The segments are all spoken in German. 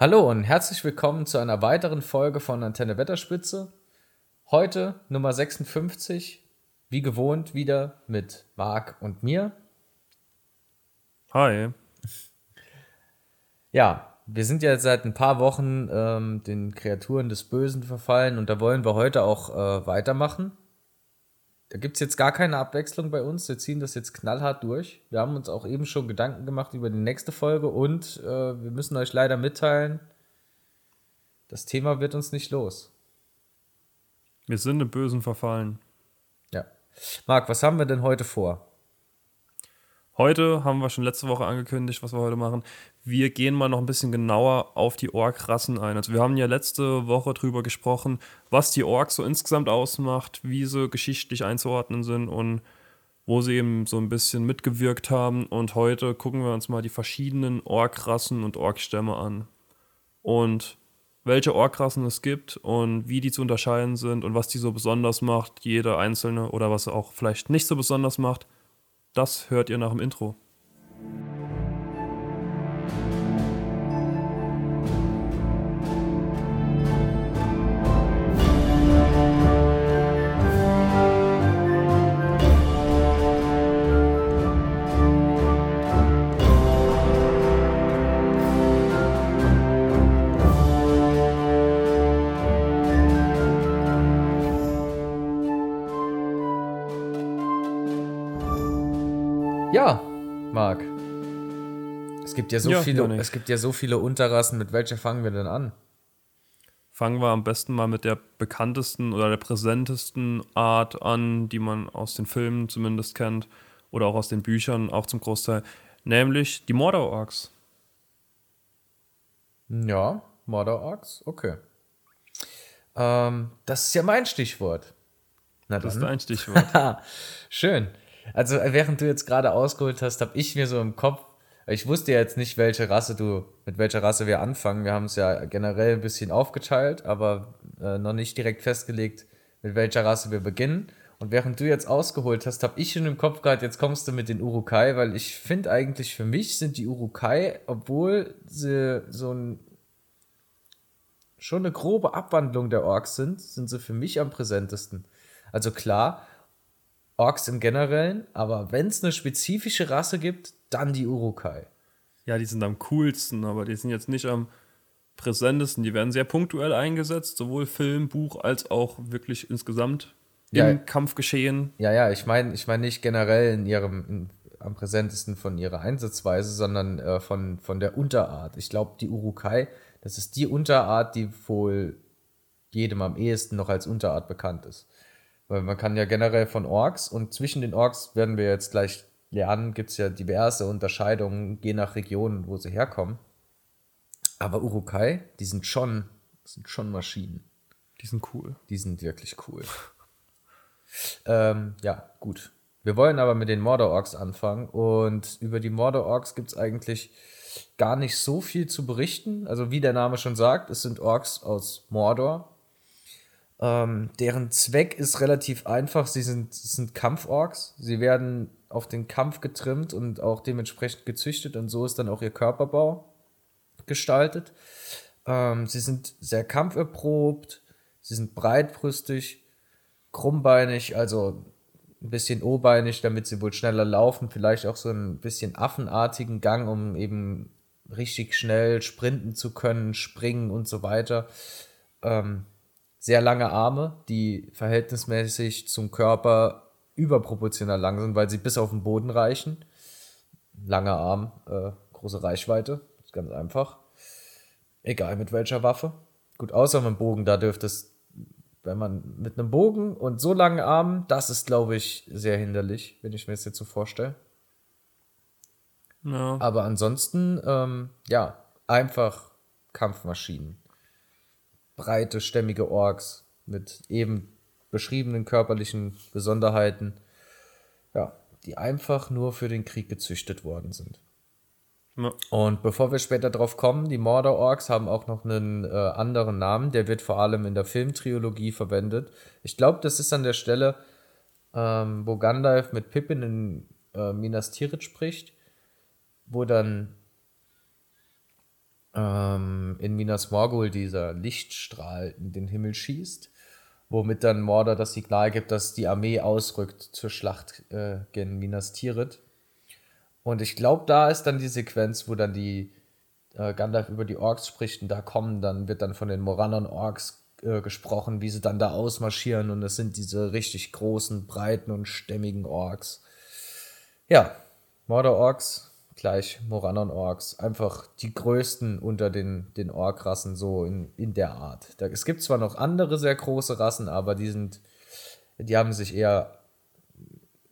Hallo und herzlich willkommen zu einer weiteren Folge von Antenne Wetterspitze. Heute Nummer 56, wie gewohnt wieder mit Marc und mir. Hi. Ja, wir sind ja seit ein paar Wochen ähm, den Kreaturen des Bösen verfallen und da wollen wir heute auch äh, weitermachen. Da gibt es jetzt gar keine Abwechslung bei uns. Wir ziehen das jetzt knallhart durch. Wir haben uns auch eben schon Gedanken gemacht über die nächste Folge und äh, wir müssen euch leider mitteilen, das Thema wird uns nicht los. Wir sind im Bösen verfallen. Ja. Marc, was haben wir denn heute vor? Heute haben wir schon letzte Woche angekündigt, was wir heute machen. Wir gehen mal noch ein bisschen genauer auf die Ork-Rassen ein. Also wir haben ja letzte Woche drüber gesprochen, was die Orks so insgesamt ausmacht, wie sie geschichtlich einzuordnen sind und wo sie eben so ein bisschen mitgewirkt haben. Und heute gucken wir uns mal die verschiedenen Ork-Rassen und Ork-Stämme an. Und welche Ork-Rassen es gibt und wie die zu unterscheiden sind und was die so besonders macht, jede einzelne oder was auch vielleicht nicht so besonders macht – das hört ihr nach dem Intro. Gibt ja so ja, viele, es gibt ja so viele Unterrassen. Mit welcher fangen wir denn an? Fangen wir am besten mal mit der bekanntesten oder der präsentesten Art an, die man aus den Filmen zumindest kennt oder auch aus den Büchern, auch zum Großteil, nämlich die Mordor Orks. Ja, Mordor Orks, okay. Ähm, das ist ja mein Stichwort. Na das ist dein Stichwort. Schön. Also während du jetzt gerade ausgeholt hast, habe ich mir so im Kopf ich wusste ja jetzt nicht, welche Rasse du, mit welcher Rasse wir anfangen. Wir haben es ja generell ein bisschen aufgeteilt, aber äh, noch nicht direkt festgelegt, mit welcher Rasse wir beginnen. Und während du jetzt ausgeholt hast, habe ich schon im Kopf gehabt, jetzt kommst du mit den Urukai, weil ich finde eigentlich für mich sind die Urukai, obwohl sie so ein schon eine grobe Abwandlung der Orks sind, sind sie für mich am präsentesten. Also klar, Orks im Generellen, aber wenn es eine spezifische Rasse gibt, dann die Urukai. Ja, die sind am coolsten, aber die sind jetzt nicht am präsentesten. Die werden sehr punktuell eingesetzt, sowohl Film, Buch als auch wirklich insgesamt ja, im Kampfgeschehen. Ja, ja, ich meine ich mein nicht generell in ihrem, in, am präsentesten von ihrer Einsatzweise, sondern äh, von, von der Unterart. Ich glaube, die Urukai, das ist die Unterart, die wohl jedem am ehesten noch als Unterart bekannt ist. Weil man kann ja generell von Orks und zwischen den Orks werden wir jetzt gleich lernen, gibt es ja diverse Unterscheidungen, je nach Region, wo sie herkommen. Aber Urukai, die sind schon, sind schon Maschinen. Die sind cool. Die sind wirklich cool. ähm, ja, gut. Wir wollen aber mit den Mordor-Orks anfangen. Und über die Mordor-Orks gibt es eigentlich gar nicht so viel zu berichten. Also wie der Name schon sagt, es sind Orks aus Mordor. Ähm, deren Zweck ist relativ einfach. Sie sind, sind Kampforks. Sie werden auf den Kampf getrimmt und auch dementsprechend gezüchtet und so ist dann auch ihr Körperbau gestaltet. Ähm, sie sind sehr kampferprobt, sie sind breitbrüstig, krummbeinig, also ein bisschen o-beinig, damit sie wohl schneller laufen, vielleicht auch so ein bisschen affenartigen Gang, um eben richtig schnell sprinten zu können, springen und so weiter. Ähm, sehr lange Arme, die verhältnismäßig zum Körper überproportional lang sind, weil sie bis auf den Boden reichen. Langer Arm, äh, große Reichweite, ist ganz einfach. Egal mit welcher Waffe. Gut, außer mit dem Bogen, da dürfte es, wenn man mit einem Bogen und so langen Armen, das ist, glaube ich, sehr hinderlich, wenn ich mir das jetzt so vorstelle. Ja. Aber ansonsten, ähm, ja, einfach Kampfmaschinen. Breite, stämmige Orks mit eben beschriebenen körperlichen Besonderheiten, ja, die einfach nur für den Krieg gezüchtet worden sind. Ja. Und bevor wir später drauf kommen, die Mordor-Orks haben auch noch einen äh, anderen Namen, der wird vor allem in der Filmtrilogie verwendet. Ich glaube, das ist an der Stelle, ähm, wo Gandalf mit Pippin in äh, Minas Tirith spricht, wo dann ähm, in Minas Morgul dieser Lichtstrahl in den Himmel schießt, womit dann Mordor das Signal gibt, dass die Armee ausrückt zur Schlacht äh, gegen Minas Tirith. Und ich glaube, da ist dann die Sequenz, wo dann die äh, Gandalf über die Orks spricht und da kommen, dann wird dann von den Morannon Orks äh, gesprochen, wie sie dann da ausmarschieren und das sind diese richtig großen, breiten und stämmigen Orks. Ja, Mordor Orks gleich Morannon Orks. Einfach die größten unter den, den Ork-Rassen, so in, in der Art. Da, es gibt zwar noch andere sehr große Rassen, aber die sind, die haben sich eher,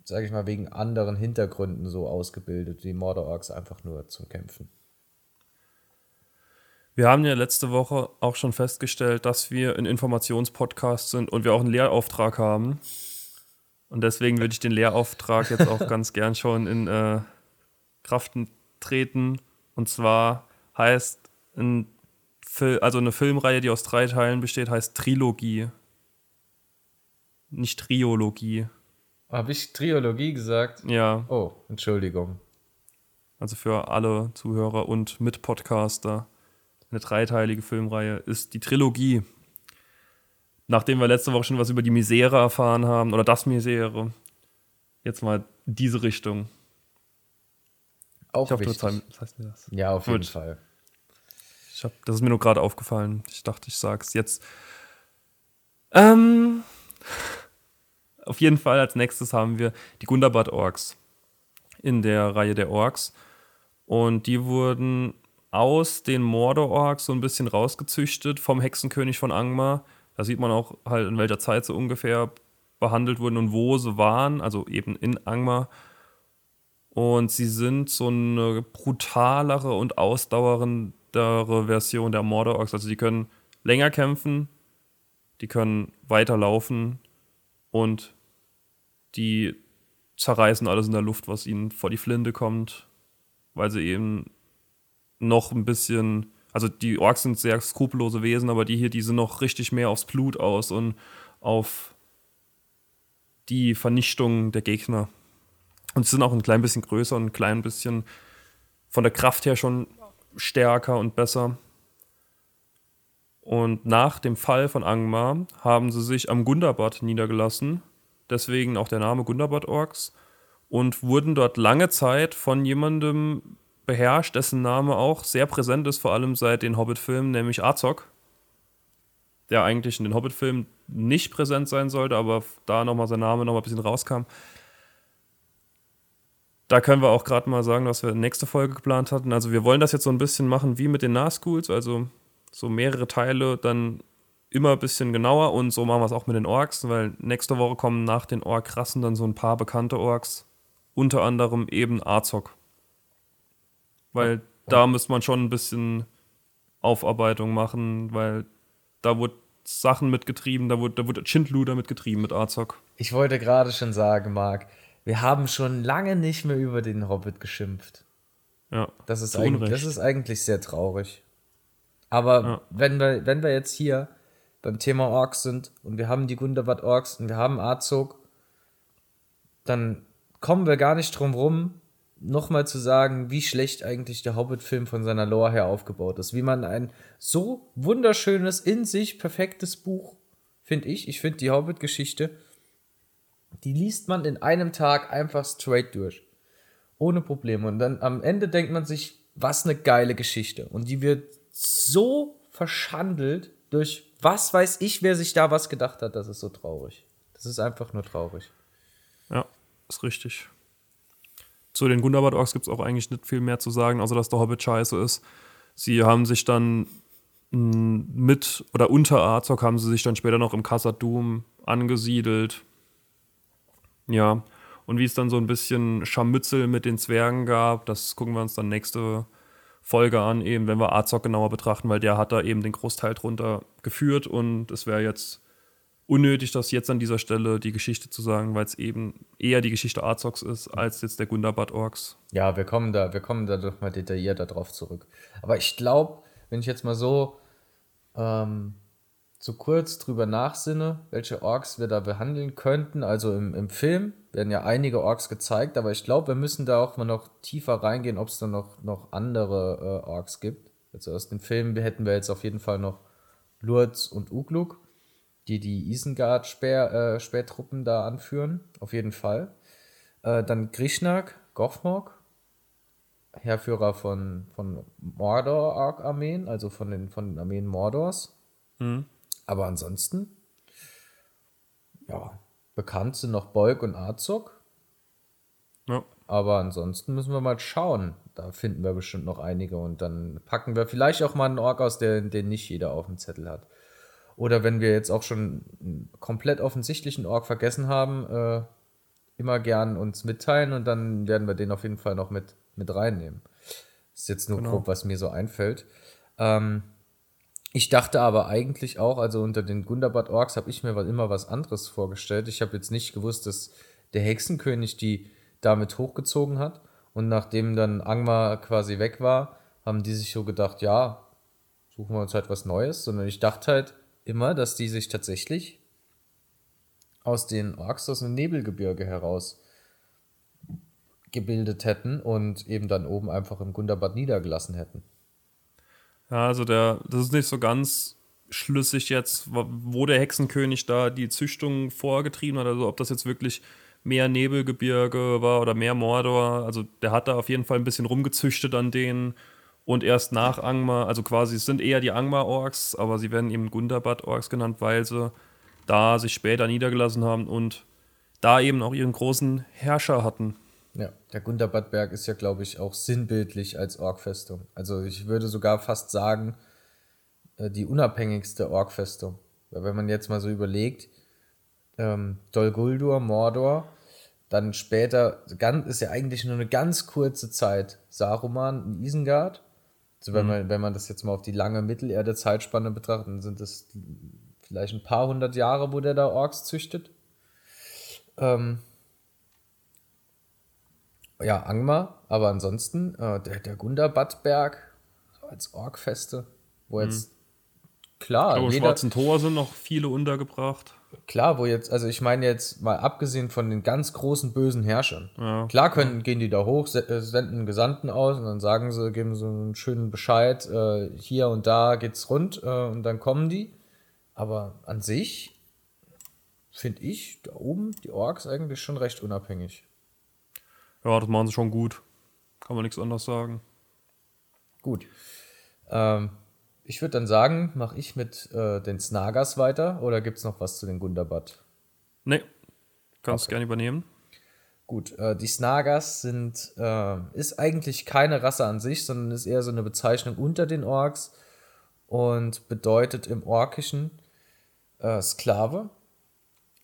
sage ich mal, wegen anderen Hintergründen so ausgebildet. Die Mordor Orks einfach nur zum Kämpfen. Wir haben ja letzte Woche auch schon festgestellt, dass wir ein Informationspodcast sind und wir auch einen Lehrauftrag haben. Und deswegen würde ich den Lehrauftrag jetzt auch ganz gern schon in äh, Kraft treten. Und zwar heißt ein Fil also eine Filmreihe, die aus drei Teilen besteht, heißt Trilogie. Nicht Triologie. Habe ich Triologie gesagt? Ja. Oh, Entschuldigung. Also für alle Zuhörer und Mitpodcaster eine dreiteilige Filmreihe, ist die Trilogie. Nachdem wir letzte Woche schon was über die Misere erfahren haben, oder das Misere, jetzt mal diese Richtung. Auch ich hoffe, wichtig. was heißt mir das? Ja, auf jeden Gut. Fall. Ich hab, das ist mir nur gerade aufgefallen. Ich dachte, ich sag's jetzt. Ähm, auf jeden Fall als nächstes haben wir die Gundabad Orks in der Reihe der Orks. Und die wurden aus den Mordor-Orks so ein bisschen rausgezüchtet vom Hexenkönig von Angmar. Da sieht man auch halt, in welcher Zeit sie ungefähr behandelt wurden und wo sie waren, also eben in Angmar. Und sie sind so eine brutalere und ausdauerndere Version der Mordor-Orks. Also die können länger kämpfen, die können weiter laufen und die zerreißen alles in der Luft, was ihnen vor die Flinte kommt, weil sie eben noch ein bisschen, also die Orks sind sehr skrupellose Wesen, aber die hier, die sind noch richtig mehr aufs Blut aus und auf die Vernichtung der Gegner. Und sie sind auch ein klein bisschen größer und ein klein bisschen von der Kraft her schon stärker und besser. Und nach dem Fall von Angmar haben sie sich am Gundabad niedergelassen, deswegen auch der Name Gundabad Orks, und wurden dort lange Zeit von jemandem beherrscht, dessen Name auch sehr präsent ist, vor allem seit den Hobbit-Filmen, nämlich Azog, der eigentlich in den Hobbit-Filmen nicht präsent sein sollte, aber da nochmal sein Name nochmal ein bisschen rauskam. Da können wir auch gerade mal sagen, was wir nächste Folge geplant hatten. Also wir wollen das jetzt so ein bisschen machen wie mit den Nahschools, also so mehrere Teile, dann immer ein bisschen genauer und so machen wir es auch mit den Orks, weil nächste Woche kommen nach den Ork-Rassen dann so ein paar bekannte Orks, unter anderem eben Azog. Weil da müsste man schon ein bisschen Aufarbeitung machen, weil da wurde Sachen mitgetrieben, da wurde, da wurde Schindluder mitgetrieben mit Azog. Ich wollte gerade schon sagen, Marc, wir haben schon lange nicht mehr über den Hobbit geschimpft. Ja. Das ist, eigentlich, das ist eigentlich sehr traurig. Aber Ja. wenn, wir, wenn wir jetzt hier beim Thema Orks sind und wir haben die Gundabad Orks und wir haben Azog, dann kommen wir gar nicht drum rum, nochmal zu sagen, wie schlecht eigentlich der Hobbit-Film von seiner Lore her aufgebaut ist. Wie man ein so wunderschönes, in sich perfektes Buch, finde ich, ich finde die Hobbit-Geschichte, die liest man in einem Tag einfach straight durch. Ohne Probleme. Und dann am Ende denkt man sich, was eine geile Geschichte. Und die wird so verschandelt durch was weiß ich, wer sich da was gedacht hat. Das ist so traurig. Das ist einfach nur traurig. Ja, ist richtig. Zu den Gundabad Orks gibt es auch eigentlich nicht viel mehr zu sagen, außer dass der Hobbit scheiße ist. Sie haben sich dann mh, mit oder unter Azog haben sie sich dann später noch im Khazad-dûm angesiedelt. Ja, und wie es dann so ein bisschen Scharmützel mit den Zwergen gab, das gucken wir uns dann nächste Folge an, eben wenn wir Azog genauer betrachten, weil der hat da eben den Großteil drunter geführt und es wäre jetzt unnötig, das jetzt an dieser Stelle die Geschichte zu sagen, weil es eben eher die Geschichte Azogs ist, als jetzt der Gundabad Orks. Ja, wir kommen da, wir kommen da doch mal detaillierter drauf zurück. Aber ich glaube, wenn ich jetzt mal so, ähm, so kurz drüber nachsinne, welche Orks wir da behandeln könnten, also im, im Film werden ja einige Orks gezeigt, aber ich glaube, wir müssen da auch mal noch tiefer reingehen, ob es da noch, noch andere äh, Orks gibt. Also aus den Filmen hätten wir jetzt auf jeden Fall noch Lurz und Ugluk, die die Isengard-Spähtruppen äh, da anführen. Auf jeden Fall. Äh, dann Grishnak, Gothmog, Herrführer von, von Mordor-Armeen, also von den, von den Armeen Mordors. Mhm. Aber ansonsten, ja, bekannt sind noch Bolk und Azog. Ja. Aber ansonsten müssen wir mal schauen. Da finden wir bestimmt noch einige und dann packen wir vielleicht auch mal einen Ork aus, den, den nicht jeder auf dem Zettel hat. Oder wenn wir jetzt auch schon einen komplett offensichtlichen Ork vergessen haben, äh, immer gern uns mitteilen und dann werden wir den auf jeden Fall noch mit, mit reinnehmen. Das ist jetzt nur genau. grob, was mir so einfällt. Ähm, ich dachte aber eigentlich auch, also unter den Gundabad Orks habe ich mir immer was anderes vorgestellt. Ich habe jetzt nicht gewusst, dass der Hexenkönig die damit hochgezogen hat. Und nachdem dann Angmar quasi weg war, haben die sich so gedacht, ja, suchen wir uns halt was Neues. Sondern ich dachte halt immer, dass die sich tatsächlich aus den Orks aus dem Nebelgebirge heraus gebildet hätten und eben dann oben einfach im Gundabad niedergelassen hätten. Ja, also der, das ist nicht so ganz schlüssig jetzt, wo der Hexenkönig da die Züchtung vorgetrieben hat, also ob das jetzt wirklich mehr Nebelgebirge war oder mehr Mordor. Also der hat da auf jeden Fall ein bisschen rumgezüchtet an denen. Und erst nach Angmar, also quasi, es sind eher die Angmar-Orks, aber sie werden eben Gundabad-Orks genannt, weil sie da sich später niedergelassen haben und da eben auch ihren großen Herrscher hatten. Ja, der Gundabadberg ist ja, glaube ich, auch sinnbildlich als Orkfestung. Also ich würde sogar fast sagen, äh, die unabhängigste Orkfestung. Weil wenn man jetzt mal so überlegt, ähm, Dol Guldur, Mordor, dann später, ganz, ist ja eigentlich nur eine ganz kurze Zeit, Saruman Isengard. Also wenn, mhm. man, wenn man das jetzt mal auf die lange Mittelerde-Zeitspanne betrachtet, dann sind das vielleicht ein paar hundert Jahre, wo der da Orks züchtet. Ähm, ja, Angmar, aber ansonsten äh, der, der Gundabadberg so als Orkfeste, wo jetzt mhm. klar. Am Schwarzen Tor sind noch viele untergebracht. Klar, wo jetzt, also ich meine jetzt mal abgesehen von den ganz großen bösen Herrschern. Ja. Klar können, gehen die da hoch, äh, senden Gesandten aus und dann sagen sie, geben so einen schönen Bescheid, äh, hier und da geht's rund äh, und dann kommen die. Aber an sich finde ich da oben die Orks eigentlich schon recht unabhängig. Ja, das machen sie schon gut. Kann man nichts anderes sagen. Gut. Ähm, ich würde dann sagen, mache ich mit äh, den Snagas weiter oder gibt es noch was zu den Gundabad? Nee, kannst okay. gerne übernehmen. Gut, äh, die Snagas sind, äh, ist eigentlich keine Rasse an sich, sondern ist eher so eine Bezeichnung unter den Orks und bedeutet im Orkischen äh, Sklave,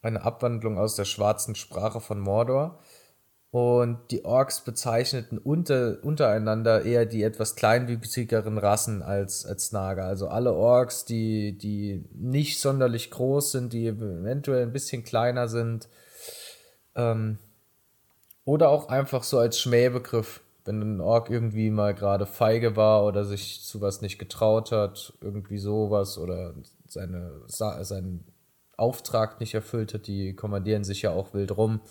eine Abwandlung aus der schwarzen Sprache von Mordor. Und die Orks bezeichneten unter, untereinander eher die etwas kleinwüchsigeren Rassen als, als Naga. Also alle Orks, die, die nicht sonderlich groß sind, die eventuell ein bisschen kleiner sind. Ähm, oder auch einfach so als Schmähbegriff, wenn ein Ork irgendwie mal gerade feige war oder sich zu was nicht getraut hat, irgendwie sowas oder seine, seinen Auftrag nicht erfüllt hat, die kommandieren sich ja auch wild rum.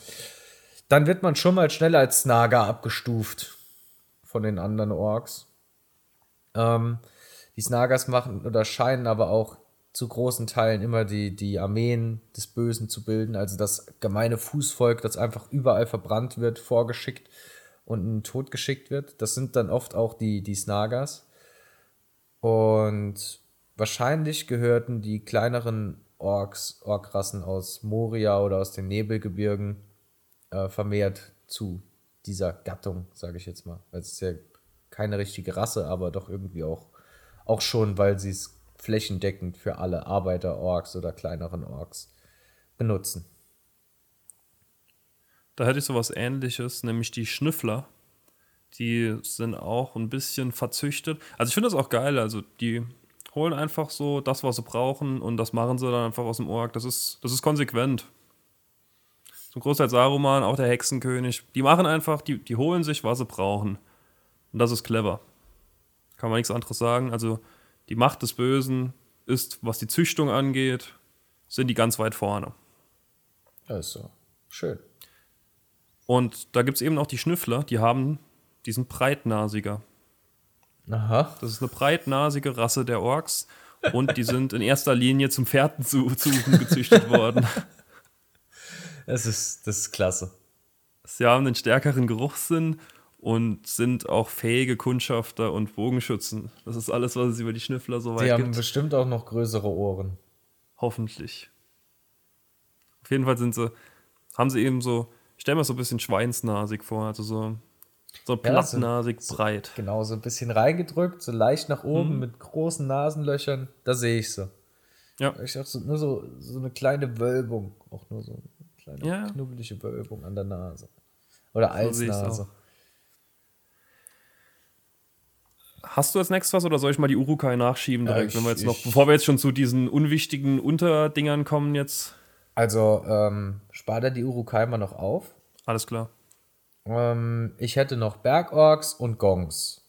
Dann wird man schon mal schneller als Naga abgestuft von den anderen Orks. Ähm, die Snagas machen oder scheinen aber auch zu großen Teilen immer die, die Armeen des Bösen zu bilden, also das gemeine Fußvolk, das einfach überall verbrannt wird, vorgeschickt und in den Tod geschickt wird. Das sind dann oft auch die, die Snagas. Und Wahrscheinlich gehörten die kleineren Orks, Orkrassen aus Moria oder aus den Nebelgebirgen äh, vermehrt zu dieser Gattung, sage ich jetzt mal. Es ist ja keine richtige Rasse, aber doch irgendwie auch, auch schon, weil sie es flächendeckend für alle Arbeiter-Orks oder kleineren Orks benutzen. Da hätte ich sowas ähnliches, nämlich die Schnüffler. Die sind auch ein bisschen verzüchtet. Also ich finde das auch geil. Also die holen einfach so das, was sie brauchen und das machen sie dann einfach aus dem Org. Das ist, das ist konsequent. Zum Großteil Saruman, auch der Hexenkönig. Die machen einfach, die, die holen sich, was sie brauchen. Und das ist clever. Kann man nichts anderes sagen. Also die Macht des Bösen ist, was die Züchtung angeht, sind die ganz weit vorne. Also, schön. Und da gibt es eben auch die Schnüffler, die haben diesen Breitnasiger. Aha. Das ist eine breitnasige Rasse der Orks und die sind in erster Linie zum Pferden zu suchen gezüchtet worden. Das ist, das ist klasse. Sie haben einen stärkeren Geruchssinn und sind auch fähige Kundschafter und Bogenschützen. Das ist alles, was es über die Schnüffler so weit Die haben gibt. bestimmt auch noch größere Ohren. Hoffentlich. Auf jeden Fall sind sie, haben sie eben so, ich stelle mir so ein bisschen schweinsnasig vor, also so, so Ja, so- plattnasig breit. Genau, so ein bisschen reingedrückt, so leicht nach oben mit großen Nasenlöchern. Da sehe ich sie. Ja. Ich habe so, nur so, so eine kleine Wölbung. Auch nur so kleine Ja. knubbelige Wölbung an der Nase. Oder So ich's Alsnase. auch. Hast du als nächstes was oder soll ich mal die Urukai nachschieben direkt, ich- wenn wir jetzt noch, ich- bevor wir jetzt schon zu diesen unwichtigen Unterdingern kommen jetzt? Also, ähm, spar dir die Urukai mal noch auf. Alles klar. Ähm, ich hätte noch Bergorks und Gongs.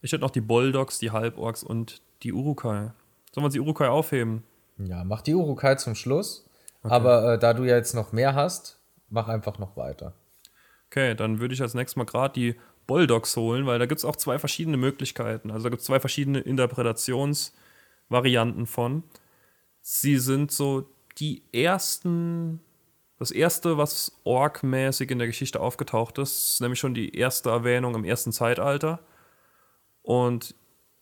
Ich hätte noch die Boldogs, die Halborks und die Urukai. Sollen wir die Urukai aufheben? Ja, mach die Urukai zum Schluss. Aber äh, da du ja jetzt noch mehr hast, mach einfach noch weiter. Okay, dann würde ich als nächstes mal gerade die Boldogs holen, weil da gibt es auch zwei verschiedene Möglichkeiten. Also da gibt es zwei verschiedene Interpretationsvarianten von. Sie sind so die ersten, das erste, was Ork-mäßig in der Geschichte aufgetaucht ist, ist nämlich schon die erste Erwähnung im ersten Zeitalter. Und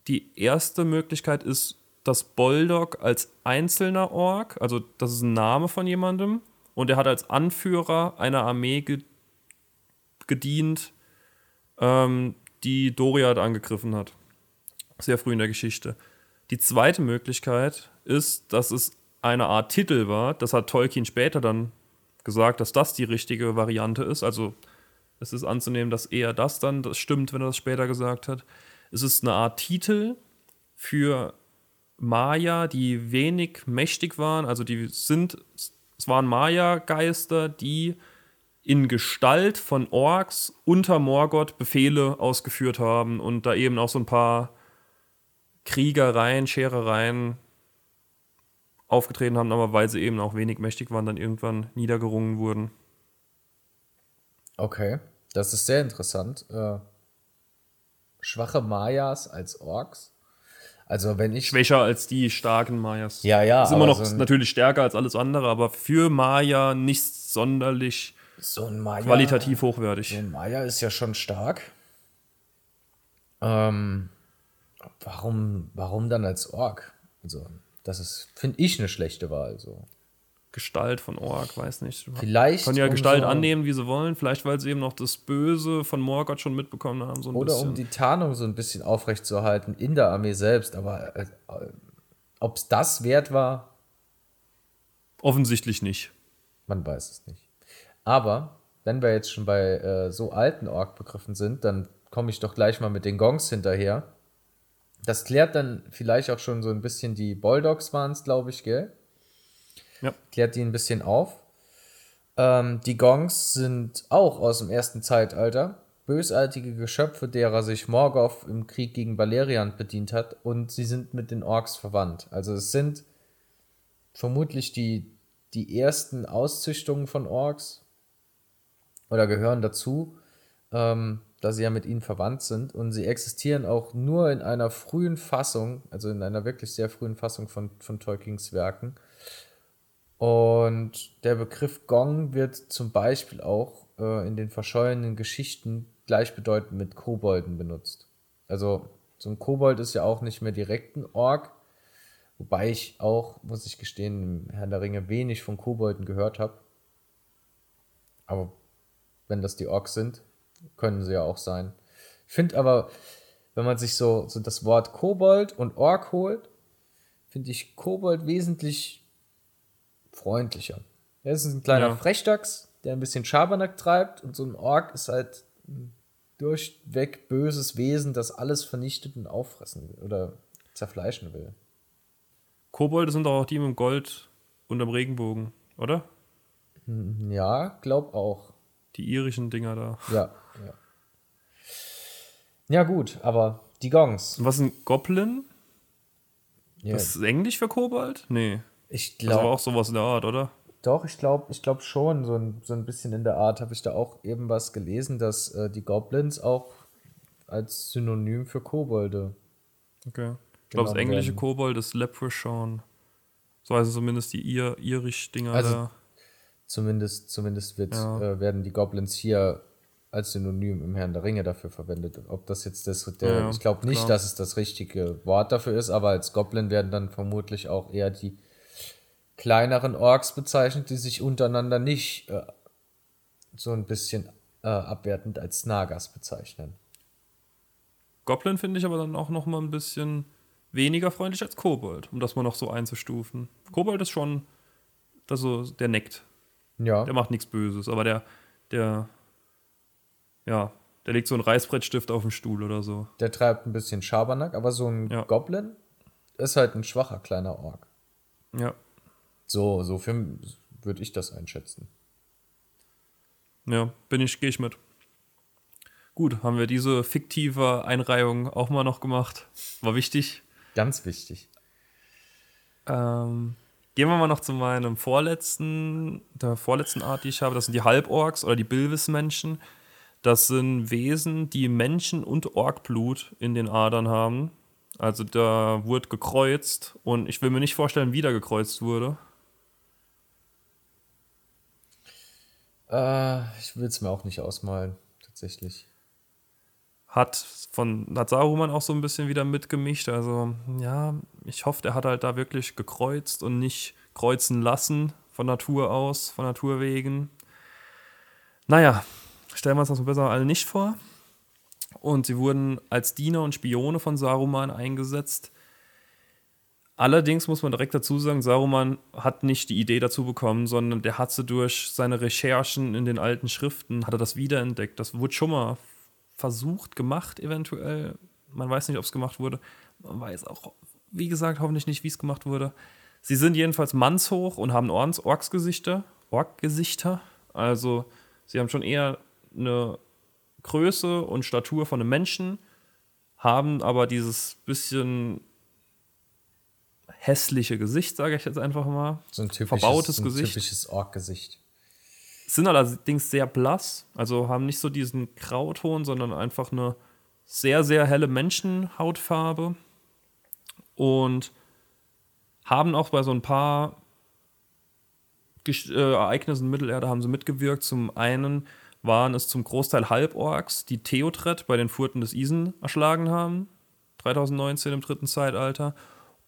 die erste Möglichkeit ist das Boldog als einzelner Ork, also das ist ein Name von jemandem und er hat als Anführer einer Armee ge gedient, ähm, die Doriath angegriffen hat. Sehr früh in der Geschichte. Die zweite Möglichkeit ist, dass es eine Art Titel war. Das hat Tolkien später dann gesagt, dass das die richtige Variante ist. Also es ist anzunehmen, dass eher das dann das stimmt, wenn er das später gesagt hat. Es ist eine Art Titel für Maya, die wenig mächtig waren. Also die sind, es waren Maya-Geister, die in Gestalt von Orks unter Morgoth Befehle ausgeführt haben und da eben auch so ein paar Kriegereien, Scherereien aufgetreten haben, aber weil sie eben auch wenig mächtig waren, dann irgendwann niedergerungen wurden. Okay, das ist sehr interessant. Äh, schwache Mayas als Orks. Also wenn ich Schwächer als die starken Mayas. Ja, ja, Ist immer noch so natürlich stärker als alles andere, aber für Maya nicht sonderlich so ein Maya, qualitativ so hochwertig. ein Maya ist ja schon stark. Ähm, warum, warum dann als Ork? Also das ist, finde ich, eine schlechte Wahl. So. Gestalt von Ork, weiß nicht. Vielleicht Können ja um Gestalt so, annehmen, wie sie wollen. Vielleicht, weil sie eben noch das Böse von Morgoth schon mitbekommen haben. So ein Oder bisschen. um die Tarnung so ein bisschen aufrechtzuerhalten in der Armee selbst. Aber äh, ob es das wert war, Offensichtlich nicht. Man weiß es nicht. Aber wenn wir jetzt schon bei äh, so alten Ork-Begriffen sind, dann komme ich doch gleich mal mit den Gongs hinterher. Das klärt dann vielleicht auch schon so ein bisschen die Bulldogs waren es, glaube ich, gell? Ja. Klärt die ein bisschen auf. Ähm, die Gongs sind auch aus dem ersten Zeitalter. Bösartige Geschöpfe, derer sich Morgoth im Krieg gegen Valerian bedient hat. Und sie sind mit den Orks verwandt. Also es sind vermutlich die, die ersten Auszüchtungen von Orks oder gehören dazu, ähm, da sie ja mit ihnen verwandt sind und sie existieren auch nur in einer frühen Fassung, also in einer wirklich sehr frühen Fassung von, von Tolkiens Werken. Und der Begriff Gong wird zum Beispiel auch äh, in den verschollenen Geschichten gleichbedeutend mit Kobolden benutzt. Also so ein Kobold ist ja auch nicht mehr direkt ein Ork, Wobei ich auch, muss ich gestehen, im Herrn der Ringe wenig von Kobolden gehört habe. Aber wenn das die Orks sind, können sie ja auch sein. Ich finde aber, wenn man sich so, so das Wort Kobold und Ork holt, finde ich Kobold wesentlich freundlicher. Er ist ein kleiner Ja. Frechdachs, der ein bisschen Schabernack treibt und so ein Ork ist halt ein durchweg böses Wesen, das alles vernichtet und auffressen will oder zerfleischen will. Kobolde sind doch auch die mit dem Gold unterm Regenbogen, oder? Ja, glaub auch. Die irischen Dinger da. Ja, ja. Ja, gut, aber die Gongs. Und was ist ein Goblin? Ja, Das ist Englisch für Kobold? Nee. Ich Das war glaube, auch sowas in der Art, oder? doch, ich glaube ich glaub schon, so ein, so ein bisschen in der Art habe ich da auch eben was gelesen, dass äh, die Goblins auch als Synonym für Kobolde. Okay. Ich glaube, das englische. Kobold ist Leprechaun. So heißen zumindest die Ir Irish-Dinger Also, da. Zumindest, zumindest wird, Ja. äh, werden die Goblins hier als Synonym im Herrn der Ringe dafür verwendet. Ob das jetzt das, der, ja, ich glaube nicht, klar. dass es das richtige Wort dafür ist, aber als Goblin werden dann vermutlich auch eher die kleineren Orks bezeichnet, die sich untereinander nicht äh, so ein bisschen äh, abwertend als Nagas bezeichnen. Goblin finde ich aber dann auch noch mal ein bisschen weniger freundlich als Kobold, um das mal noch so einzustufen. Kobold ist schon, also der neckt. Ja, Der macht nichts Böses, aber der, der, ja, der legt so einen Reißbrettstift auf den Stuhl oder so. der treibt ein bisschen Schabernack, aber so ein Ja. Goblin ist halt ein schwacher kleiner Ork. Ja. So, so würde ich das einschätzen. Ja, bin ich, gehe ich mit. Gut, haben wir diese fiktive Einreihung auch mal noch gemacht. War wichtig. Ganz wichtig. Ähm, gehen wir mal noch zu meinem vorletzten, der vorletzten Art, die ich habe. Das sind die Halborks oder die Bilvis-Menschen. Das sind Wesen, die Menschen- und Orkblut in den Adern haben. Also da wurde gekreuzt und ich will mir nicht vorstellen, wie da gekreuzt wurde. Äh, ich will es mir auch nicht ausmalen, tatsächlich. Hat von hat Saruman auch so ein bisschen wieder mitgemischt. Also, ja, ich hoffe, der hat halt da wirklich gekreuzt und nicht kreuzen lassen von Natur aus, von Naturwegen. Naja, stellen wir uns das besser alle nicht vor. Und sie wurden als Diener und Spione von Saruman eingesetzt. Allerdings muss man direkt dazu sagen, Saruman hat nicht die Idee dazu bekommen, sondern der hat sie durch seine Recherchen in den alten Schriften, hat er das wiederentdeckt. Das wurde schon mal versucht, gemacht eventuell. Man weiß nicht, ob es gemacht wurde. Man weiß auch, wie gesagt, hoffentlich nicht, wie es gemacht wurde. Sie sind jedenfalls mannshoch und haben Orks Orksgesichter, Orkgesichter. Also sie haben schon eher eine Größe und Statur von einem Menschen, haben aber dieses bisschen hässliche Gesicht, sage ich jetzt einfach mal. So ein typisches, Verbautes ein Gesicht. typisches Ork-Gesicht. Sind allerdings sehr blass, also haben nicht so diesen Grauton, sondern einfach eine sehr, sehr helle Menschenhautfarbe und haben auch bei so ein paar Gesch äh, Ereignissen in Mittelerde haben sie mitgewirkt. Zum einen waren es zum Großteil Halborks, die Theotret bei den Furten des Isen erschlagen haben, 3019 im dritten Zeitalter.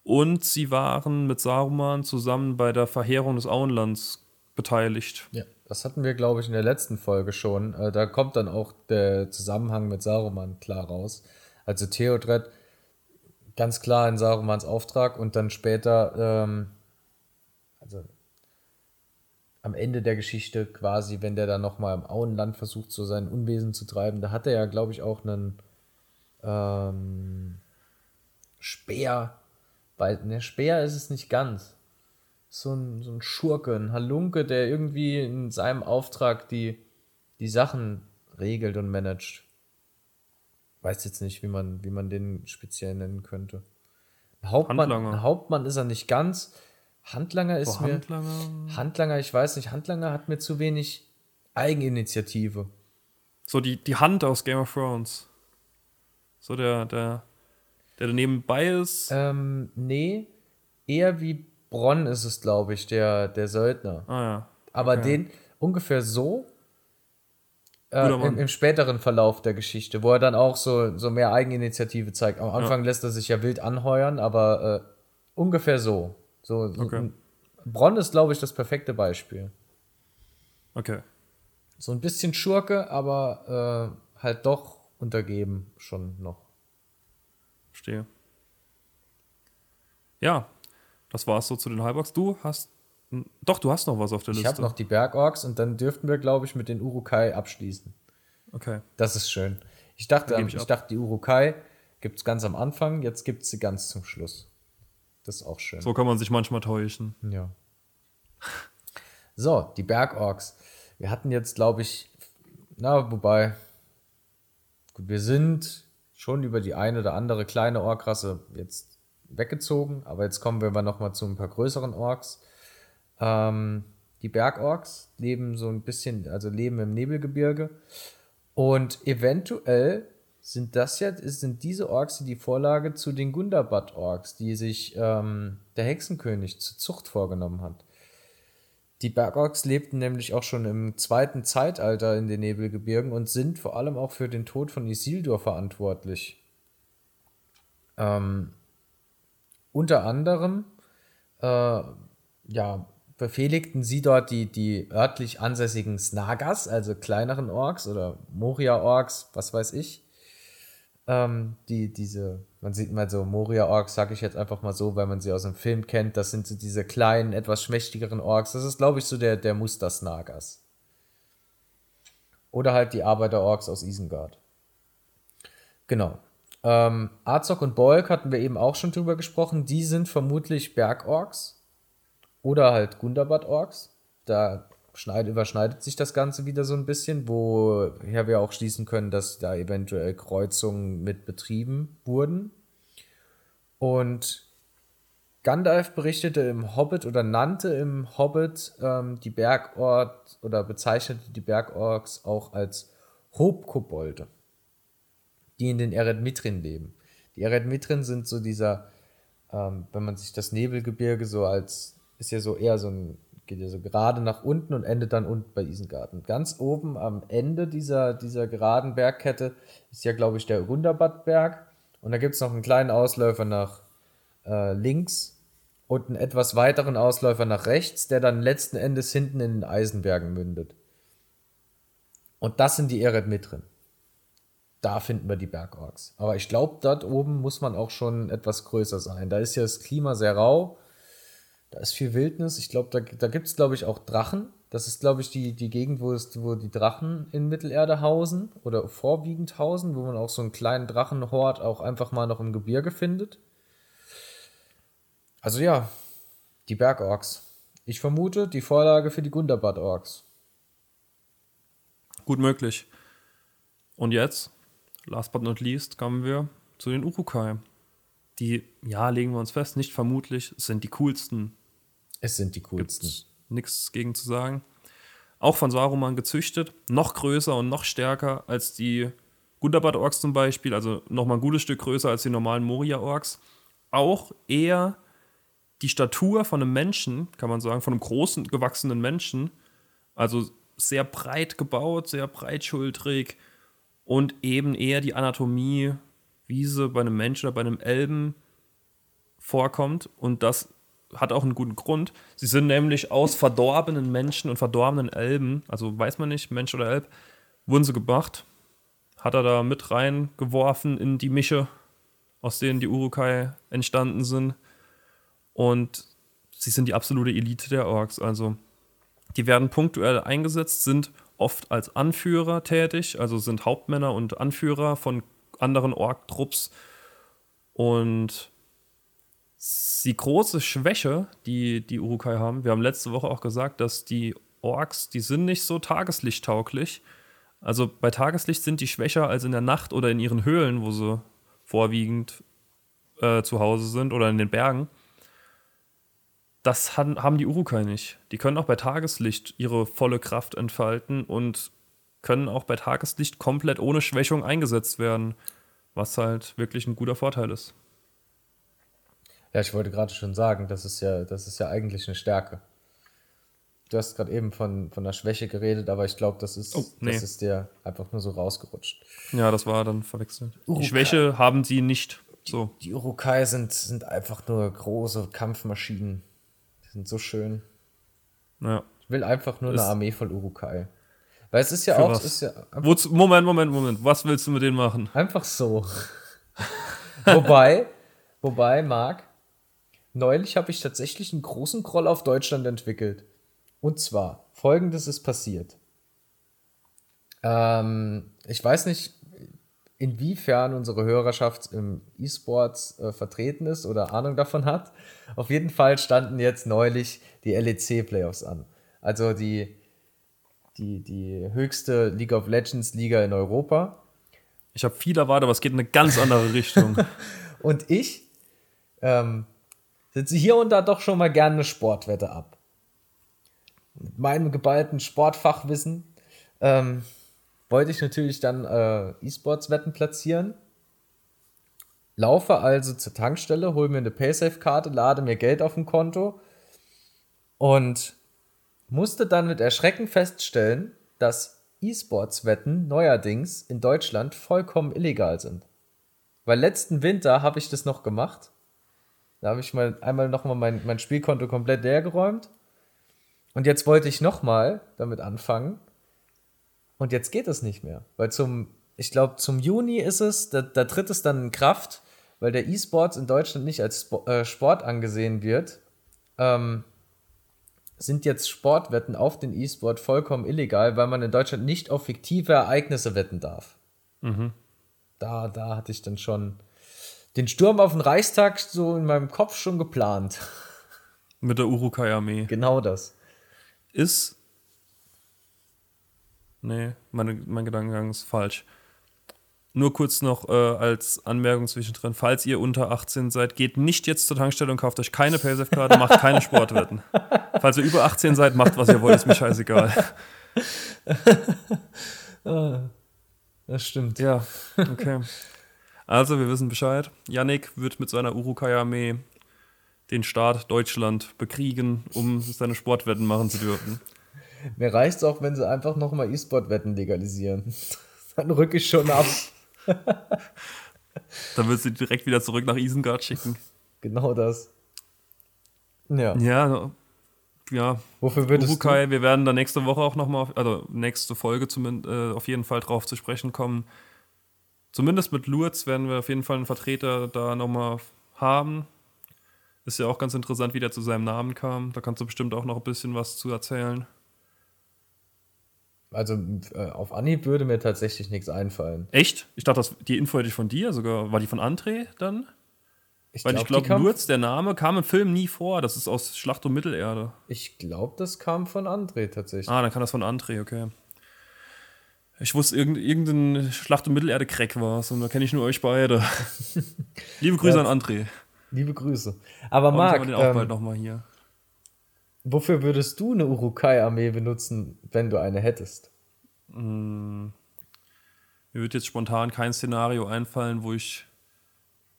Und sie waren mit Saruman zusammen bei der Verheerung des Auenlands beteiligt. Ja, das hatten wir, glaube ich, in der letzten Folge schon. Äh, da kommt dann auch der Zusammenhang mit Saruman klar raus. Also Theodred ganz klar in Sarumans Auftrag und dann später, ähm, also am Ende der Geschichte quasi, wenn der dann nochmal im Auenland versucht, so sein Unwesen zu treiben, da hat er ja, glaube ich, auch einen ähm, Speer. Weil, ne, Speer ist es nicht ganz so ein, so ein Schurke, ein Halunke, der irgendwie in seinem Auftrag die, die Sachen regelt und managt. Weiß jetzt nicht, wie man, wie man den speziell nennen könnte. Ein Hauptmann, Handlanger. ein Hauptmann ist er nicht ganz. Handlanger ist Oh, mir. Handlanger. Handlanger, ich weiß nicht, Handlanger hat mir zu wenig Eigeninitiative. So die, die Hand aus Game of Thrones. So der, der, der da nebenbei ist. Ähm, nee, eher wie Bronn ist es, glaube ich, der, der Söldner. ah ja. Aber Okay. den ungefähr so äh, im, im späteren Verlauf der Geschichte, wo er dann auch so, so mehr Eigeninitiative zeigt. Am Anfang lässt er sich ja wild anheuern, aber äh, ungefähr so. so, Okay. Bronn ist, glaube ich, das perfekte Beispiel. Okay. So ein bisschen Schurke, aber äh, halt doch untergeben schon noch. Verstehe. Ja, das war's so zu den Halbox. Du hast. Doch, du hast noch was auf der Ich Liste. habe noch die Bergorks und dann dürften wir, glaube ich, mit den Urukai abschließen. Okay. Das ist schön. Ich dachte, ich, ich dachte die Urukai gibt es ganz am Anfang, jetzt gibt es sie ganz zum Schluss. Das ist auch schön. So kann man sich manchmal täuschen. Ja. So, die Bergorks. Wir hatten jetzt, glaube ich, na, wobei, gut, wir sind schon über die eine oder andere kleine Orkrasse jetzt weggezogen, aber jetzt kommen wir mal noch mal zu ein paar größeren Orks. Ähm, die Bergorks leben so ein bisschen, also leben im Nebelgebirge und eventuell sind das jetzt, sind diese Orks die Vorlage zu den Gundabad-Orks, die sich ähm, der Hexenkönig zur Zucht vorgenommen hat. Die Bergorks lebten nämlich auch schon im zweiten Zeitalter in den Nebelgebirgen und sind vor allem auch für den Tod von Isildur verantwortlich. Ähm, unter anderem äh, ja, befehligten sie dort die, die örtlich ansässigen Snagas, also kleineren Orks oder Moria-Orks, was weiß ich. Ähm, die, diese, man sieht mal so Moria-Orks, sage ich jetzt einfach mal so, weil man sie aus dem Film kennt. Das sind so diese kleinen, etwas schmächtigeren Orks. Das ist, glaube ich, so der, der Muster-Snagas. Oder halt die Arbeiter-Orks aus Isengard. Genau. Ähm, Azog und Bolk hatten wir eben auch schon drüber gesprochen. Die sind vermutlich Bergorks oder halt Gundabad-Orks. Da schneid, überschneidet sich das Ganze wieder so ein bisschen, woher wir auch schließen können, dass da eventuell Kreuzungen mit betrieben wurden. Und Gandalf berichtete im Hobbit oder nannte im Hobbit ähm, die Bergort oder bezeichnete die Bergorks auch als Hobkobolde die in den Eredmitrin leben. Die Eredmitrin sind so dieser, ähm, wenn man sich das Nebelgebirge so als, ist ja so eher so ein, geht ja so gerade nach unten und endet dann unten bei Isengarten. Ganz oben am Ende dieser, dieser geraden Bergkette ist ja, glaube ich, der Runderbadberg. Und da gibt es noch einen kleinen Ausläufer nach äh, links und einen etwas weiteren Ausläufer nach rechts, der dann letzten Endes hinten in den Eisenbergen mündet. Und das sind die Eredmitrin da finden wir die Bergorks. Aber ich glaube, dort oben muss man auch schon etwas größer sein. Da ist ja das Klima sehr rau. Da ist viel Wildnis. Ich glaube, da, da gibt es, glaube ich, auch Drachen. Das ist, glaube ich, die, die Gegend, wo, es, wo die Drachen in Mittelerde hausen oder vorwiegend hausen, wo man auch so einen kleinen Drachenhort auch einfach mal noch im Gebirge findet. Also ja, die Bergorks. Ich vermute, die Vorlage für die Gundabad-Orks. Gut möglich. Und jetzt? last but not least kommen wir zu den Urukai. Die, ja, legen wir uns fest, nicht vermutlich, sind die coolsten. Es sind die coolsten. Nichts gegen zu sagen. Auch von Saruman gezüchtet, noch größer und noch stärker als die Gundabad-Orks zum Beispiel, also nochmal ein gutes Stück größer als die normalen Moria-Orks. Auch eher die Statur von einem Menschen, kann man sagen, von einem großen, gewachsenen Menschen. Also sehr breit gebaut, sehr breitschultrig, und eben eher die Anatomie, wie sie bei einem Menschen oder bei einem Elben vorkommt. Und das hat auch einen guten Grund. Sie sind nämlich aus verdorbenen Menschen und verdorbenen Elben, also weiß man nicht, Mensch oder Elb, wurden sie gemacht. Hat er da mit reingeworfen in die Mische, aus denen die Urukai entstanden sind. Und sie sind die absolute Elite der Orks. Also die werden punktuell eingesetzt, sind oft als Anführer tätig, also sind Hauptmänner und Anführer von anderen Ork-Trupps. Und die große Schwäche, die die Urukai haben, wir haben letzte Woche auch gesagt, dass die Orks, die sind nicht so tageslichttauglich. Also bei Tageslicht sind die schwächer als in der Nacht oder in ihren Höhlen, wo sie vorwiegend äh, zu Hause sind oder in den Bergen. Das haben die Urukai nicht. Die können auch bei Tageslicht ihre volle Kraft entfalten und können auch bei Tageslicht komplett ohne Schwächung eingesetzt werden, was halt wirklich ein guter Vorteil ist. Ja, ich wollte gerade schon sagen, das ist ja, das ist ja eigentlich eine Stärke. Du hast gerade eben von, von der Schwäche geredet, aber ich glaube, das ist, oh, nee. das ist dir einfach nur so rausgerutscht. Ja, das war dann verwechselt. Urukai. Die Schwäche haben sie nicht. So. Die, die Urukai sind, sind einfach nur große Kampfmaschinen sind so schön. Ja. Ich will einfach nur ist eine Armee voll Urukai. Weil es ist ja auch. Ist ja Wozu, Moment, Moment, Moment. Was willst du mit denen machen? Einfach so. wobei, wobei, Marc, neulich habe ich tatsächlich einen großen Groll auf Deutschland entwickelt. Und zwar, folgendes ist passiert. Ähm, ich weiß nicht, inwiefern unsere Hörerschaft im E-Sports äh, vertreten ist oder Ahnung davon hat. Auf jeden Fall standen jetzt neulich die LEC-Playoffs an. Also die, die, die höchste League of Legends Liga in Europa. Ich habe viel erwartet, aber es geht in eine ganz andere Richtung. und ich ähm, setze hier und da doch schon mal gerne eine Sportwette ab. Mit meinem geballten Sportfachwissen ähm, wollte ich natürlich dann äh, E-Sports-Wetten platzieren. Laufe also zur Tankstelle, hole mir eine Paysafe-Karte, lade mir Geld auf dem Konto und musste dann mit Erschrecken feststellen, dass E-Sports-Wetten neuerdings in Deutschland vollkommen illegal sind. Weil letzten Winter habe ich das noch gemacht. Da habe ich mal einmal nochmal mein, mein Spielkonto komplett leergeräumt. Und jetzt wollte ich nochmal damit anfangen. Und jetzt geht es nicht mehr. Weil zum, ich glaube, zum Juni ist es, da, da tritt es dann in Kraft, weil der E-Sports in Deutschland nicht als Sp äh, Sport angesehen wird. Ähm, sind jetzt Sportwetten auf den E-Sport vollkommen illegal, weil man in Deutschland nicht auf fiktive Ereignisse wetten darf. Mhm. Da, da hatte ich dann schon den Sturm auf den Reichstag so in meinem Kopf schon geplant. Mit der Urukai-Armee. Genau das. Ist. Nee, meine, mein Gedankengang ist falsch. Nur kurz noch äh, als Anmerkung zwischendrin. Falls ihr unter 18 seid, geht nicht jetzt zur Tankstelle und kauft euch keine Paysafe-Karte, macht keine Sportwetten. Falls ihr über 18 seid, macht was ihr wollt, ist mir scheißegal. Das stimmt. Ja, okay. Also, wir wissen Bescheid. Yannick wird mit seiner Urukai-Armee den Staat Deutschland bekriegen, um seine Sportwetten machen zu dürfen. Mir reicht es auch, wenn sie einfach nochmal E-Sport-Wetten legalisieren. Dann rücke ich schon ab. Dann wird sie direkt wieder zurück nach Isengard schicken. Genau das. Ja. Ja, ja. Wofür würdest Urukai, wir werden da nächste Woche auch nochmal, also nächste Folge zumindest, äh, auf jeden Fall drauf zu sprechen kommen. Zumindest mit Lurz werden wir auf jeden Fall einen Vertreter da nochmal haben. Ist ja auch ganz interessant, wie der zu seinem Namen kam. Da kannst du bestimmt auch noch ein bisschen was zu erzählen. Also äh, auf Anhieb würde mir tatsächlich nichts einfallen. Echt? Ich dachte, das, die Info hätte ich von dir, sogar war die von André dann? Ich Weil ich die glaube, Lurz, der Name, kam im Film nie vor. Das ist aus Schlacht um Mittelerde. Ich glaube, das kam von André tatsächlich. Ah, dann kann das von André, okay. Ich wusste, irgend, irgendein Schlacht um Mittelerde-Crack war es und da kenne ich nur euch beide. Liebe Grüße Ja. an André. Liebe Grüße. Aber Hoffentlich Marc, den auch ähm, bald nochmal hier. wofür würdest du eine Urukai-Armee benutzen, wenn du eine hättest? Mir wird jetzt spontan kein Szenario einfallen, wo ich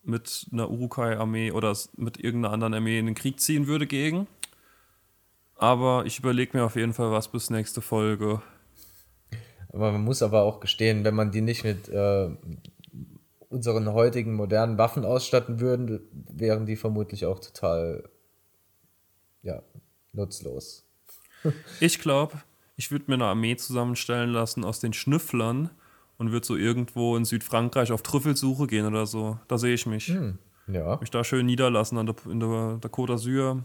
mit einer Urukai-Armee oder mit irgendeiner anderen Armee in den Krieg ziehen würde gegen. Aber ich überlege mir auf jeden Fall was bis nächste Folge. Aber man muss aber auch gestehen, wenn man die nicht mit äh, unseren heutigen modernen Waffen ausstatten würden, wären die vermutlich auch total ja, nutzlos. Ich glaube, ich würde mir eine Armee zusammenstellen lassen aus den Schnüfflern und würde so irgendwo in Südfrankreich auf Trüffelsuche gehen oder so. Da sehe ich mich. Ja. Mich da schön niederlassen an der, in der, der Côte d'Azur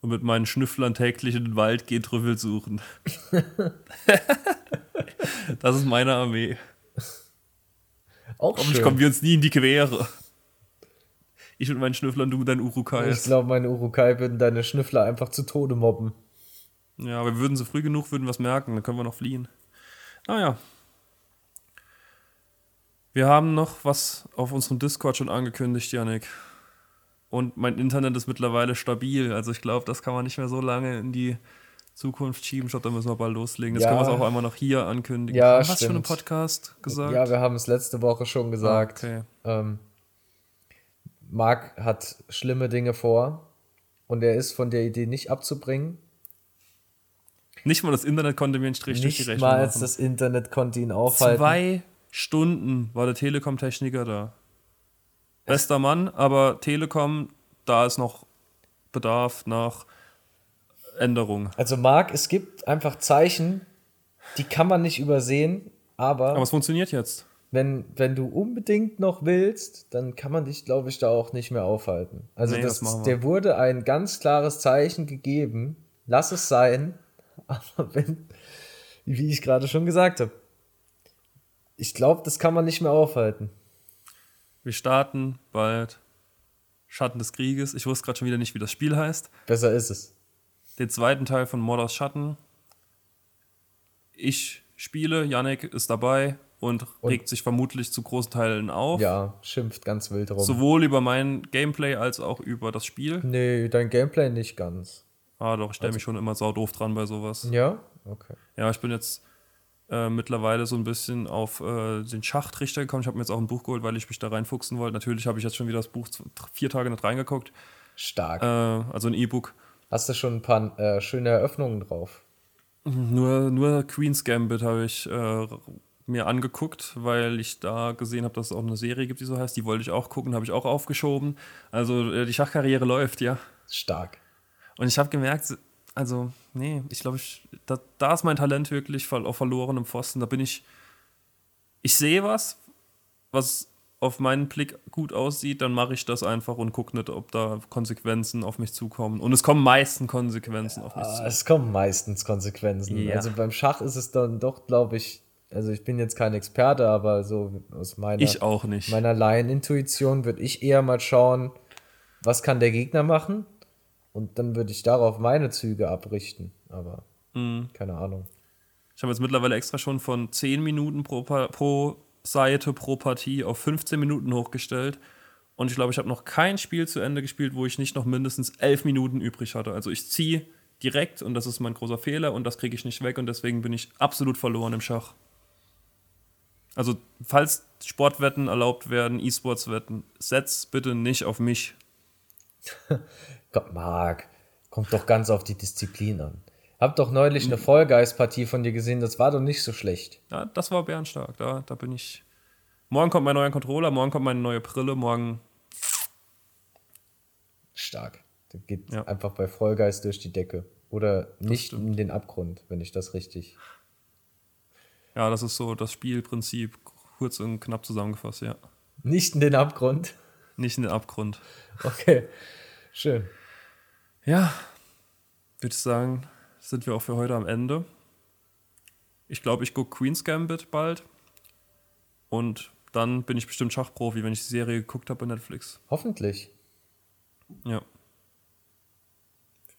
und mit meinen Schnüfflern täglich in den Wald gehen Trüffel suchen. das ist meine Armee. Auch Hoffentlich schön. kommen wir uns nie in die Quere. Ich mit meinen Schnüfflern, du mit deinen Urukai. Ich glaube, meine Urukai würden deine Schnüffler einfach zu Tode mobben. Ja, aber wir würden sie früh genug, würden was merken, dann können wir noch fliehen. Naja. Wir haben noch was auf unserem Discord schon angekündigt, Janik. Und mein Internet ist mittlerweile stabil. Also ich glaube, das kann man nicht mehr so lange in die Zukunft schieben. Statt da müssen wir bald loslegen. Jetzt Ja. können wir es auch einmal noch hier ankündigen. Ja, wir es schon im stimmt. Podcast gesagt? Ja, wir haben es letzte Woche schon gesagt. Ah, okay. Ähm, Marc hat schlimme Dinge vor und er ist von der Idee nicht abzubringen. Nicht mal das Internet konnte mir einen Strich durch die Nicht Rechnung mal machen. das Internet konnte ihn aufhalten. Zwei Stunden war der Telekom-Techniker da. Bester Mann, aber Telekom, da ist noch Bedarf nach Änderung. Also Marc, es gibt einfach Zeichen, die kann man nicht übersehen, aber, Aber es funktioniert jetzt. wenn, wenn du unbedingt noch willst, dann kann man dich, glaube ich, da auch nicht mehr aufhalten. Also Nee, das, das der wurde ein ganz klares Zeichen gegeben, lass es sein, aber wenn, wie ich gerade schon gesagt habe, ich glaube, das kann man nicht mehr aufhalten. Wir starten bald Schatten des Krieges. Ich wusste gerade schon wieder nicht, wie das Spiel heißt. Besser ist es. Den zweiten Teil von Mordors Schatten. Ich spiele, Yannick ist dabei und, regt sich vermutlich zu großen Teilen auf. Ja, schimpft ganz wild rum. Sowohl über mein Gameplay als auch über das Spiel. nee, dein Gameplay nicht ganz. Ah, doch, ich stelle mich schon immer sau doof dran bei sowas. Ja? Okay. Ja, ich bin jetzt äh, mittlerweile so ein bisschen auf äh, den Schachtrichter gekommen. Ich habe mir jetzt auch ein Buch geholt, weil ich mich da reinfuchsen wollte. Natürlich habe ich jetzt schon wieder das Buch vier Tage nicht reingeguckt. Stark. Äh, also ein E-Book. Hast du schon ein paar äh, schöne Eröffnungen drauf? Nur, nur Queen's Gambit habe ich mir angeguckt, weil ich da gesehen habe, dass es auch eine Serie gibt, die so heißt. Die wollte ich auch gucken, habe ich auch aufgeschoben. Also die Schachkarriere läuft, ja. Stark. Und ich habe gemerkt, also, nee, ich glaube, da, da ist mein Talent wirklich auf verlorenem Pfosten. Da bin ich, ich sehe was, was auf meinen Blick gut aussieht, dann mache ich das einfach und gucke nicht, ob da Konsequenzen auf mich zukommen. Und es kommen meistens Konsequenzen auf mich zu. es kommen meistens Konsequenzen. Ja. Also beim Schach ist es dann doch, glaube ich, also ich bin jetzt kein Experte, aber so aus meiner, Ich auch nicht. meiner Laienintuition würde ich eher mal schauen, was kann der Gegner machen und dann würde ich darauf meine Züge abrichten. Aber Mhm. keine Ahnung. Ich habe jetzt mittlerweile extra schon von 10 Minuten pro, pro Seite, pro Partie auf 15 Minuten hochgestellt. Und ich glaube, ich habe noch kein Spiel zu Ende gespielt, wo ich nicht noch mindestens 11 Minuten übrig hatte. Also ich ziehe direkt und das ist mein großer Fehler und das kriege ich nicht weg und deswegen bin ich absolut verloren im Schach. Also, falls Sportwetten erlaubt werden, E-Sports-Wetten, setz bitte nicht auf mich. Gott, Marc, kommt doch ganz auf die Disziplin an. Hab doch neulich eine Vollgeist-Partie von dir gesehen, das war doch nicht so schlecht. Ja, das war bärenstark. Da, da bin ich. Morgen kommt mein neuer Controller, morgen kommt meine neue Brille, morgen. Stark. Das geht Ja. einfach bei Vollgeist durch die Decke. Oder nicht in den Abgrund, wenn ich das richtig. Ja, das ist so das Spielprinzip, kurz und knapp zusammengefasst, ja. Nicht in den Abgrund. Nicht in den Abgrund. Okay. Schön. Ja, würde ich sagen, sind wir auch für heute am Ende. Ich glaube, ich gucke Queen's Gambit bald. Und dann bin ich bestimmt Schachprofi, wenn ich die Serie geguckt habe bei Netflix. Hoffentlich. Ja.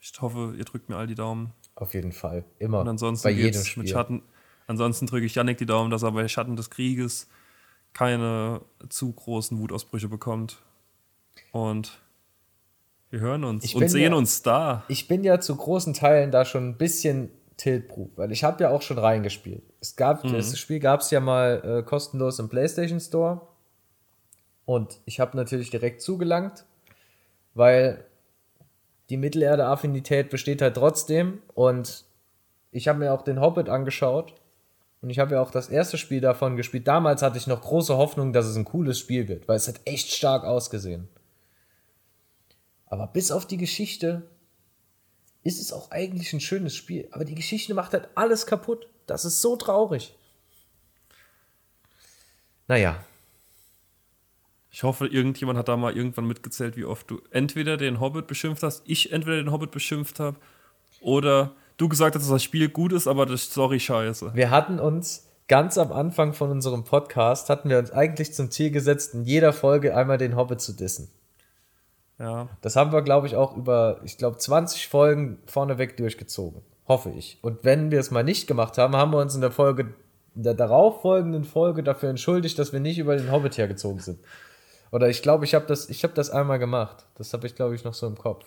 Ich hoffe, ihr drückt mir all die Daumen. Auf jeden Fall. Immer. Und ansonsten bei jedem Spiel. mit Schatten. Ansonsten drücke ich Yannick die Daumen, dass er bei Schatten des Krieges keine zu großen Wutausbrüche bekommt. Und wir hören uns Ich und sehen ja- uns da. Ich bin ja zu großen Teilen da schon ein bisschen Tiltproof, weil ich habe ja auch schon reingespielt. Es gab, Mhm. das Spiel gab es ja mal äh, kostenlos im PlayStation Store. Und ich habe natürlich direkt zugelangt, weil die Mittelerde-Affinität besteht halt trotzdem. Und ich habe mir auch den Hobbit angeschaut. Und ich habe ja auch das erste Spiel davon gespielt. Damals hatte ich noch große Hoffnung, dass es ein cooles Spiel wird, weil es hat echt stark ausgesehen. Aber bis auf die Geschichte ist es auch eigentlich ein schönes Spiel. Aber die Geschichte macht halt alles kaputt. Das ist so traurig. Naja, Ich hoffe, irgendjemand hat da mal irgendwann mitgezählt, wie oft du entweder den Hobbit beschimpft hast, ich entweder den Hobbit beschimpft habe, oder du gesagt hast, dass das Spiel gut ist, aber das Story scheiße. wir hatten uns ganz am Anfang von unserem Podcast, hatten wir uns eigentlich zum Ziel gesetzt, in jeder Folge einmal den Hobbit zu dissen. Ja, Das haben wir, glaube ich, auch über, ich glaube, 20 Folgen vorneweg durchgezogen. Hoffe ich. Und wenn wir es mal nicht gemacht haben, haben wir uns in der Folge, in der darauffolgenden Folge dafür entschuldigt, dass wir nicht über den Hobbit hergezogen sind. Oder ich glaube, ich habe das, ich habe das einmal gemacht. Das habe ich, glaube ich, noch so im Kopf.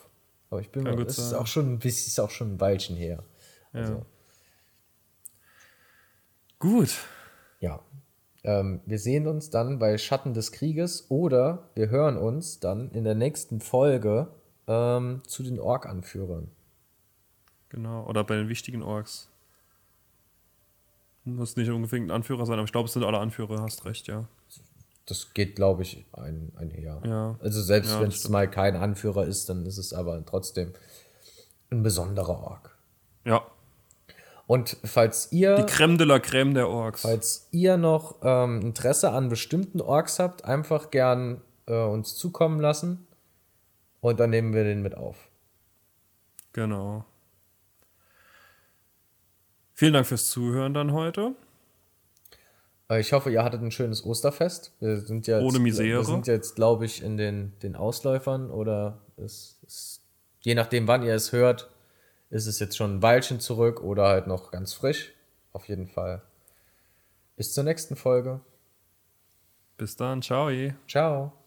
Aber ich bin Kann mir, gut das ist auch schon ein bisschen, ist auch schon ein Weilchen her. Also, gut. ja. Ähm, wir sehen uns dann bei Schatten des Krieges oder wir hören uns dann in der nächsten Folge ähm, zu den Ork-Anführern. Genau, oder bei den wichtigen Orks. Muss nicht unbedingt ein Anführer sein, aber ich glaube, es sind alle Anführer, hast recht, ja. Das geht, glaube ich, ein, einher. Ja. Also selbst Ja, wenn es mal kein Anführer ist, dann ist es aber trotzdem ein besonderer Ork. Ja, Und falls ihr, die Creme de la Creme der Orks. falls ihr noch ähm, Interesse an bestimmten Orks habt, einfach gern äh, uns zukommen lassen und dann nehmen wir den mit auf. Genau. Vielen Dank fürs Zuhören dann heute. Äh, ich hoffe, ihr hattet ein schönes Osterfest. Wir sind ja jetzt, Ohne Misere. Wir sind jetzt, glaube ich, in den, den Ausläufern oder es, es, je nachdem, wann ihr es hört, ist es jetzt schon ein Weilchen zurück oder halt noch ganz frisch. Auf jeden Fall. Bis zur nächsten Folge. Bis dann, ciao. Ciao.